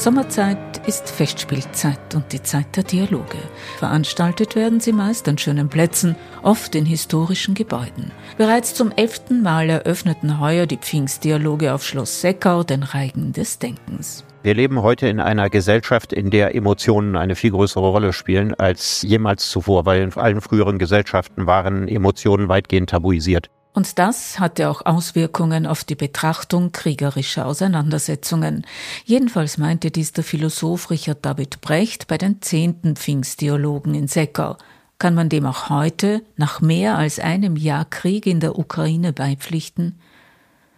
Sommerzeit ist Festspielzeit und die Zeit der Dialoge. Veranstaltet werden sie meist an schönen Plätzen, oft in historischen Gebäuden. Bereits zum elften Mal eröffneten heuer die Pfingstdialoge auf Schloss Seckau den Reigen des Denkens. Wir leben heute in einer Gesellschaft, in der Emotionen eine viel größere Rolle spielen als jemals zuvor, weil in allen früheren Gesellschaften waren Emotionen weitgehend tabuisiert. Und das hatte auch Auswirkungen auf die Betrachtung kriegerischer Auseinandersetzungen. Jedenfalls meinte dies der Philosoph Richard David Brecht bei den zehnten Pfingstdialogen in Seckau. Kann man dem auch heute, nach mehr als einem Jahr Krieg in der Ukraine, beipflichten?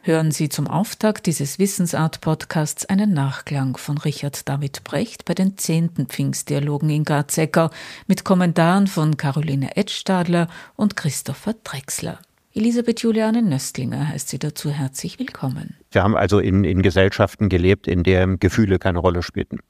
Hören Sie zum Auftakt dieses Wissensart-Podcasts einen Nachklang von Richard David Brecht bei den zehnten Pfingstdialogen in Garzecker mit Kommentaren von Caroline Edstadler und Christopher Drexler. Elisabeth Juliane Nöstlinger heißt sie dazu herzlich willkommen. Wir haben also in, in Gesellschaften gelebt, in denen Gefühle keine Rolle spielten.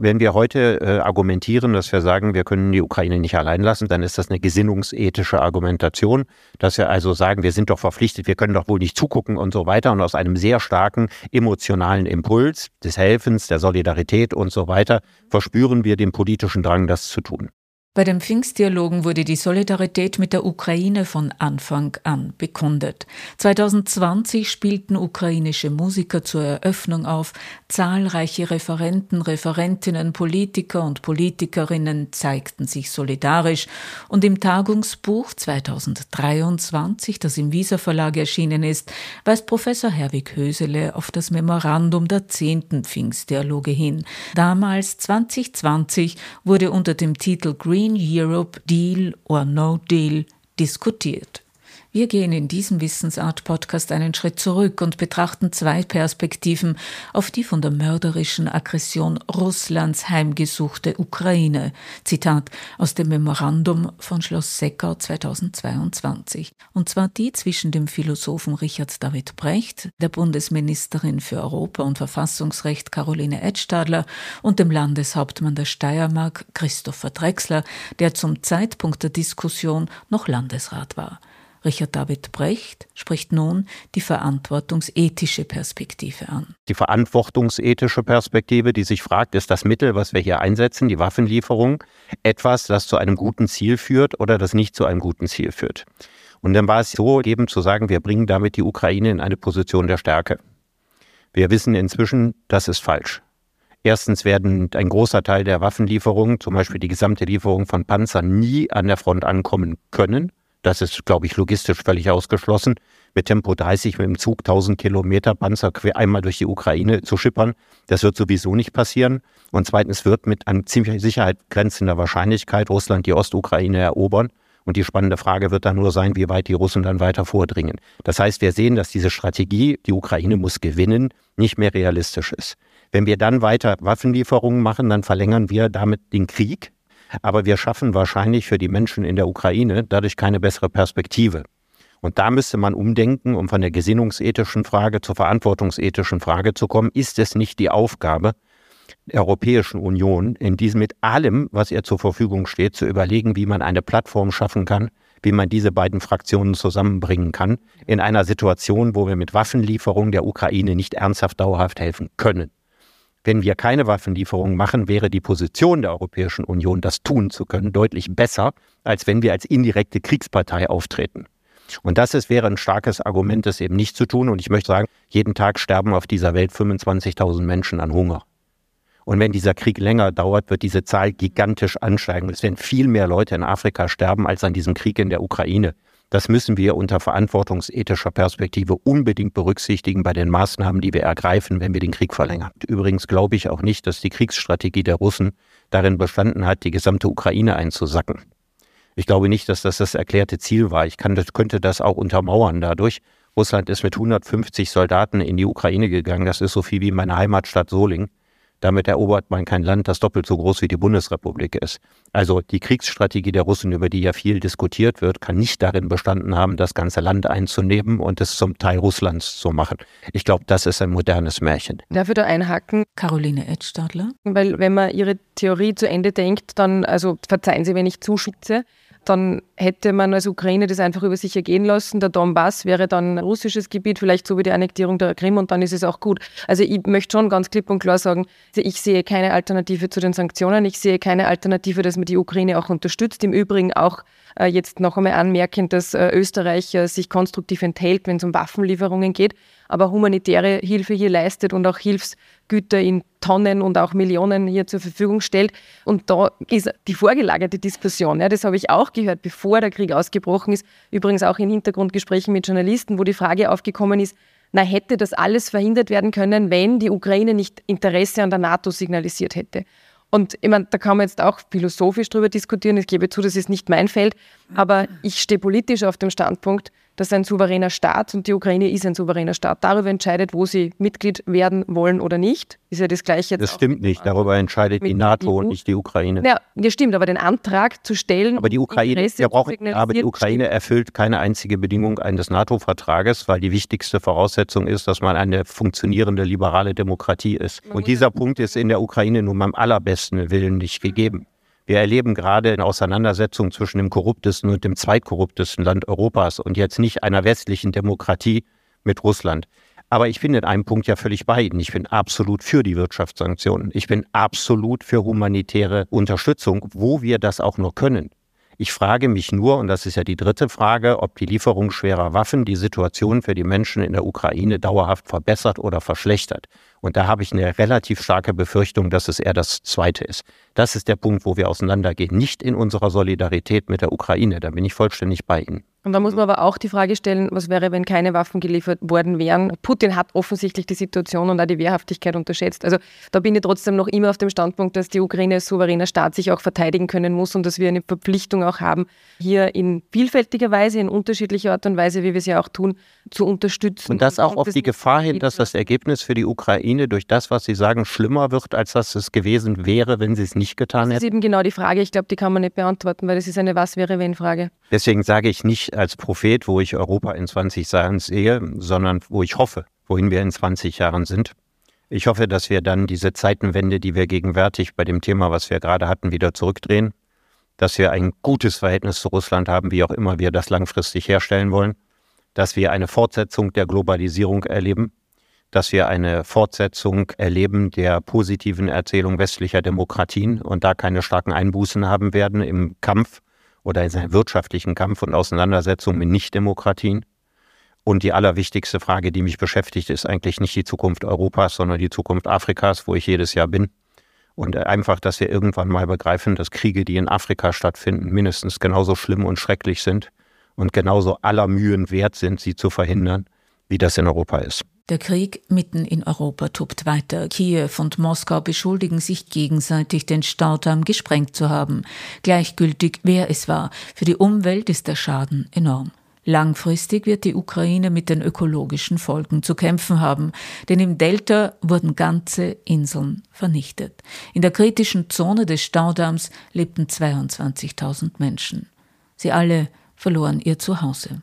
Wenn wir heute äh, argumentieren, dass wir sagen, wir können die Ukraine nicht allein lassen, dann ist das eine gesinnungsethische Argumentation, dass wir also sagen, wir sind doch verpflichtet, wir können doch wohl nicht zugucken und so weiter. Und aus einem sehr starken emotionalen Impuls des Helfens, der Solidarität und so weiter verspüren wir den politischen Drang, das zu tun. Bei den Pfingstdialogen wurde die Solidarität mit der Ukraine von Anfang an bekundet. 2020 spielten ukrainische Musiker zur Eröffnung auf, zahlreiche Referenten, Referentinnen, Politiker und Politikerinnen zeigten sich solidarisch und im Tagungsbuch 2023, das im Visa Verlag erschienen ist, weist Professor Herwig Hösele auf das Memorandum der zehnten Pfingstdialoge hin. Damals 2020 wurde unter dem Titel Green Green Europe Deal or No Deal diskutiert. Wir gehen in diesem Wissensart-Podcast einen Schritt zurück und betrachten zwei Perspektiven auf die von der mörderischen Aggression Russlands heimgesuchte Ukraine. Zitat aus dem Memorandum von Schloss Seckau 2022. Und zwar die zwischen dem Philosophen Richard David Brecht, der Bundesministerin für Europa und Verfassungsrecht Caroline Edstadler und dem Landeshauptmann der Steiermark Christopher Drexler, der zum Zeitpunkt der Diskussion noch Landesrat war. Richard David Brecht spricht nun die verantwortungsethische Perspektive an. Die verantwortungsethische Perspektive, die sich fragt, ist das Mittel, was wir hier einsetzen, die Waffenlieferung, etwas, das zu einem guten Ziel führt oder das nicht zu einem guten Ziel führt. Und dann war es so, eben zu sagen, wir bringen damit die Ukraine in eine Position der Stärke. Wir wissen inzwischen, das ist falsch. Erstens werden ein großer Teil der Waffenlieferungen, zum Beispiel die gesamte Lieferung von Panzern, nie an der Front ankommen können. Das ist, glaube ich, logistisch völlig ausgeschlossen. Mit Tempo 30 mit dem Zug 1000 Kilometer Panzer quer einmal durch die Ukraine zu schippern, das wird sowieso nicht passieren. Und zweitens wird mit an ziemlich Sicherheit grenzender Wahrscheinlichkeit Russland die Ostukraine erobern. Und die spannende Frage wird dann nur sein, wie weit die Russen dann weiter vordringen. Das heißt, wir sehen, dass diese Strategie, die Ukraine muss gewinnen, nicht mehr realistisch ist. Wenn wir dann weiter Waffenlieferungen machen, dann verlängern wir damit den Krieg, aber wir schaffen wahrscheinlich für die Menschen in der Ukraine dadurch keine bessere Perspektive. Und da müsste man umdenken, um von der gesinnungsethischen Frage zur verantwortungsethischen Frage zu kommen. Ist es nicht die Aufgabe der Europäischen Union, in diesem mit allem, was ihr zur Verfügung steht, zu überlegen, wie man eine Plattform schaffen kann, wie man diese beiden Fraktionen zusammenbringen kann, in einer Situation, wo wir mit Waffenlieferungen der Ukraine nicht ernsthaft dauerhaft helfen können? Wenn wir keine Waffenlieferungen machen, wäre die Position der Europäischen Union, das tun zu können, deutlich besser, als wenn wir als indirekte Kriegspartei auftreten. Und das ist, wäre ein starkes Argument, das eben nicht zu tun. Und ich möchte sagen, jeden Tag sterben auf dieser Welt 25.000 Menschen an Hunger. Und wenn dieser Krieg länger dauert, wird diese Zahl gigantisch ansteigen. Es werden viel mehr Leute in Afrika sterben als an diesem Krieg in der Ukraine. Das müssen wir unter verantwortungsethischer Perspektive unbedingt berücksichtigen bei den Maßnahmen, die wir ergreifen, wenn wir den Krieg verlängern. Übrigens glaube ich auch nicht, dass die Kriegsstrategie der Russen darin bestanden hat, die gesamte Ukraine einzusacken. Ich glaube nicht, dass das das erklärte Ziel war. Ich kann, könnte das auch untermauern dadurch. Russland ist mit 150 Soldaten in die Ukraine gegangen. Das ist so viel wie meine Heimatstadt Solingen. Damit erobert man kein Land, das doppelt so groß wie die Bundesrepublik ist. Also die Kriegsstrategie der Russen, über die ja viel diskutiert wird, kann nicht darin bestanden haben, das ganze Land einzunehmen und es zum Teil Russlands zu machen. Ich glaube, das ist ein modernes Märchen. Darf ich da einhaken? Caroline Edstadler. Weil wenn man ihre Theorie zu Ende denkt, dann, also verzeihen Sie, wenn ich zuschütze, dann hätte man als Ukraine das einfach über sich ergehen lassen. Der Donbass wäre dann russisches Gebiet, vielleicht so wie die Annektierung der Krim und dann ist es auch gut. Also ich möchte schon ganz klipp und klar sagen, ich sehe keine Alternative zu den Sanktionen. Ich sehe keine Alternative, dass man die Ukraine auch unterstützt. Im Übrigen auch jetzt noch einmal anmerken, dass äh, Österreich äh, sich konstruktiv enthält, wenn es um Waffenlieferungen geht, aber humanitäre Hilfe hier leistet und auch Hilfsgüter in Tonnen und auch Millionen hier zur Verfügung stellt. Und da ist die vorgelagerte Diskussion, ja, das habe ich auch gehört, bevor der Krieg ausgebrochen ist, übrigens auch in Hintergrundgesprächen mit Journalisten, wo die Frage aufgekommen ist, na, hätte das alles verhindert werden können, wenn die Ukraine nicht Interesse an der NATO signalisiert hätte. Und ich meine, da kann man jetzt auch philosophisch drüber diskutieren. Ich gebe zu, das ist nicht mein Feld. Aber ich stehe politisch auf dem Standpunkt, dass ein souveräner Staat, und die Ukraine ist ein souveräner Staat, darüber entscheidet, wo sie Mitglied werden wollen oder nicht. Ist ja das Gleiche. Das stimmt nicht. Darüber entscheidet die NATO und nicht die Ukraine. Ja, das stimmt. Aber den Antrag zu stellen. Aber die Ukraine, wir brauchen, aber die Ukraine stimmt. erfüllt keine einzige Bedingung eines NATO-Vertrages, weil die wichtigste Voraussetzung ist, dass man eine funktionierende liberale Demokratie ist. und dieser Punkt ist in der Ukraine nun beim allerbesten Willen nicht gegeben. Wir erleben gerade eine Auseinandersetzung zwischen dem korruptesten und dem zweitkorruptesten Land Europas und jetzt nicht einer westlichen Demokratie mit Russland. Aber ich bin in einem Punkt ja völlig bei Ihnen. Ich bin absolut für die Wirtschaftssanktionen. Ich bin absolut für humanitäre Unterstützung, wo wir das auch nur können. Ich frage mich nur, und das ist ja die dritte Frage, ob die Lieferung schwerer Waffen die Situation für die Menschen in der Ukraine dauerhaft verbessert oder verschlechtert. Und da habe ich eine relativ starke Befürchtung, dass es eher das Zweite ist. Das ist der Punkt, wo wir auseinandergehen. Nicht in unserer Solidarität mit der Ukraine. Da bin ich vollständig bei Ihnen. Und da muss man aber auch die Frage stellen, was wäre, wenn keine Waffen geliefert worden wären? Putin hat offensichtlich die Situation und auch die Wehrhaftigkeit unterschätzt. Also da bin ich trotzdem noch immer auf dem Standpunkt, dass die Ukraine als souveräner Staat sich auch verteidigen können muss und dass wir eine Verpflichtung auch haben, hier in vielfältiger Weise, in unterschiedlicher Art und Weise, wie wir es ja auch tun, zu unterstützen. Und das auch auf die Gefahr hin, dass das Ergebnis für die Ukraine durch das, was Sie sagen, schlimmer wird, als das es gewesen wäre, wenn sie es nicht getan hätten? Das ist eben genau die Frage. Ich glaube, die kann man nicht beantworten, weil das ist eine Was-wäre-wenn-Frage. Deswegen sage ich nicht als Prophet, wo ich Europa in 20 Jahren sehe, sondern wo ich hoffe, wohin wir in 20 Jahren sind. Ich hoffe, dass wir dann diese Zeitenwende, die wir gegenwärtig bei dem Thema, was wir gerade hatten, wieder zurückdrehen, dass wir ein gutes Verhältnis zu Russland haben, wie auch immer wir das langfristig herstellen wollen, dass wir eine Fortsetzung der Globalisierung erleben, dass wir eine Fortsetzung erleben der positiven Erzählung westlicher Demokratien und da keine starken Einbußen haben werden im Kampf oder in seinem wirtschaftlichen Kampf und Auseinandersetzung mit Nichtdemokratien. Und die allerwichtigste Frage, die mich beschäftigt, ist eigentlich nicht die Zukunft Europas, sondern die Zukunft Afrikas, wo ich jedes Jahr bin. Und einfach, dass wir irgendwann mal begreifen, dass Kriege, die in Afrika stattfinden, mindestens genauso schlimm und schrecklich sind und genauso aller Mühen wert sind, sie zu verhindern, wie das in Europa ist. Der Krieg mitten in Europa tobt weiter. Kiew und Moskau beschuldigen sich gegenseitig, den Staudamm gesprengt zu haben. Gleichgültig, wer es war. Für die Umwelt ist der Schaden enorm. Langfristig wird die Ukraine mit den ökologischen Folgen zu kämpfen haben, denn im Delta wurden ganze Inseln vernichtet. In der kritischen Zone des Staudamms lebten 22.000 Menschen. Sie alle verloren ihr Zuhause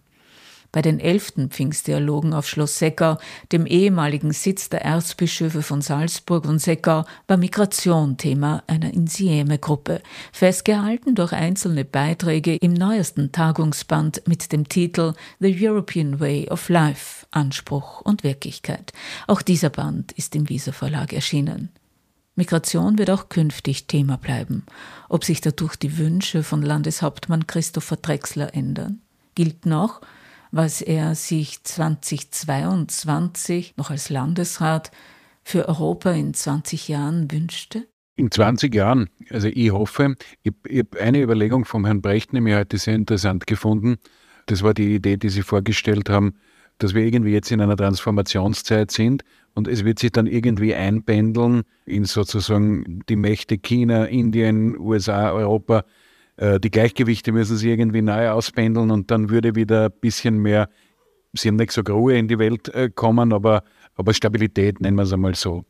bei den elften Pfingstdialogen auf Schloss Seckau, dem ehemaligen Sitz der Erzbischöfe von Salzburg und Seckau, war Migration Thema einer Insieme-Gruppe, festgehalten durch einzelne Beiträge im neuesten Tagungsband mit dem Titel The European Way of Life, Anspruch und Wirklichkeit. Auch dieser Band ist im Wieser Verlag erschienen. Migration wird auch künftig Thema bleiben. Ob sich dadurch die Wünsche von Landeshauptmann Christopher Drexler ändern? Gilt noch, was er sich 2022 noch als Landesrat für Europa in 20 Jahren wünschte? In 20 Jahren, also ich hoffe, ich, ich habe eine Überlegung vom Herrn Brecht nämlich heute sehr interessant gefunden. Das war die Idee, die Sie vorgestellt haben, dass wir irgendwie jetzt in einer Transformationszeit sind und es wird sich dann irgendwie einpendeln in sozusagen die Mächte China, Indien, USA, Europa, äh, die Gleichgewichte müssen sich irgendwie neu auspendeln und dann würde wieder ein bisschen mehr, sie haben nicht so Ruhe in die Welt äh, kommen, aber, aber Stabilität, nennen wir es einmal so.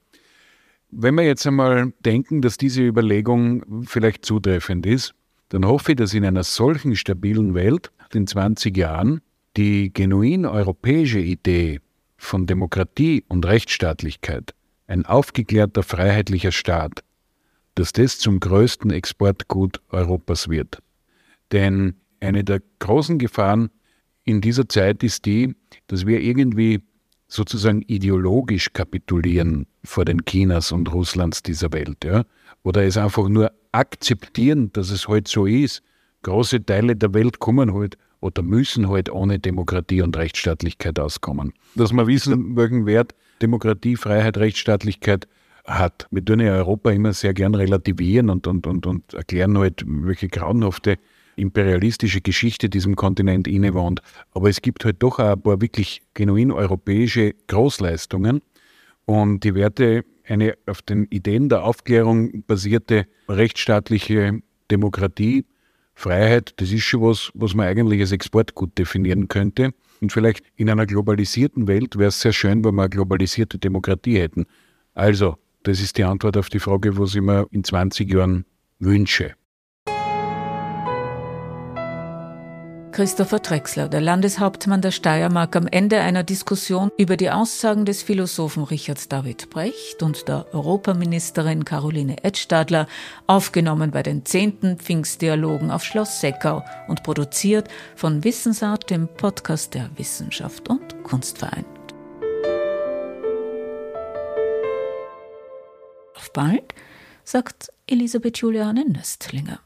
Wenn wir jetzt einmal denken, dass diese Überlegung vielleicht zutreffend ist, dann hoffe ich, dass in einer solchen stabilen Welt in 20 Jahren die genuin europäische Idee von Demokratie und Rechtsstaatlichkeit, ein aufgeklärter freiheitlicher Staat, dass das zum größten Exportgut Europas wird. Denn eine der großen Gefahren in dieser Zeit ist die, dass wir irgendwie sozusagen ideologisch kapitulieren vor den Chinas und Russlands dieser Welt. Ja? Oder es einfach nur akzeptieren, dass es halt so ist. Große Teile der Welt kommen halt oder müssen halt ohne Demokratie und Rechtsstaatlichkeit auskommen. Dass wir wissen, welchen Wert Demokratie, Freiheit, Rechtsstaatlichkeit hat. Wir tun ja Europa immer sehr gern relativieren und, und, und, und erklären halt, welche grauenhafte imperialistische Geschichte diesem Kontinent innewohnt. Aber es gibt halt doch auch ein paar wirklich genuin europäische Großleistungen. Und die Werte, eine auf den Ideen der Aufklärung basierte rechtsstaatliche Demokratie, Freiheit, das ist schon was, was man eigentlich als Exportgut definieren könnte. Und vielleicht in einer globalisierten Welt wäre es sehr schön, wenn wir eine globalisierte Demokratie hätten. Also, das ist die Antwort auf die Frage, was ich mir in 20 Jahren wünsche. Christopher Drexler, der Landeshauptmann der Steiermark, am Ende einer Diskussion über die Aussagen des Philosophen Richard David Brecht und der Europaministerin Caroline Edstadler, aufgenommen bei den zehnten Pfingstdialogen auf Schloss Seckau und produziert von Wissensart, dem Podcast der Wissenschaft und Kunstverein. Bald, sagt Elisabeth Juliane Nöstlinger.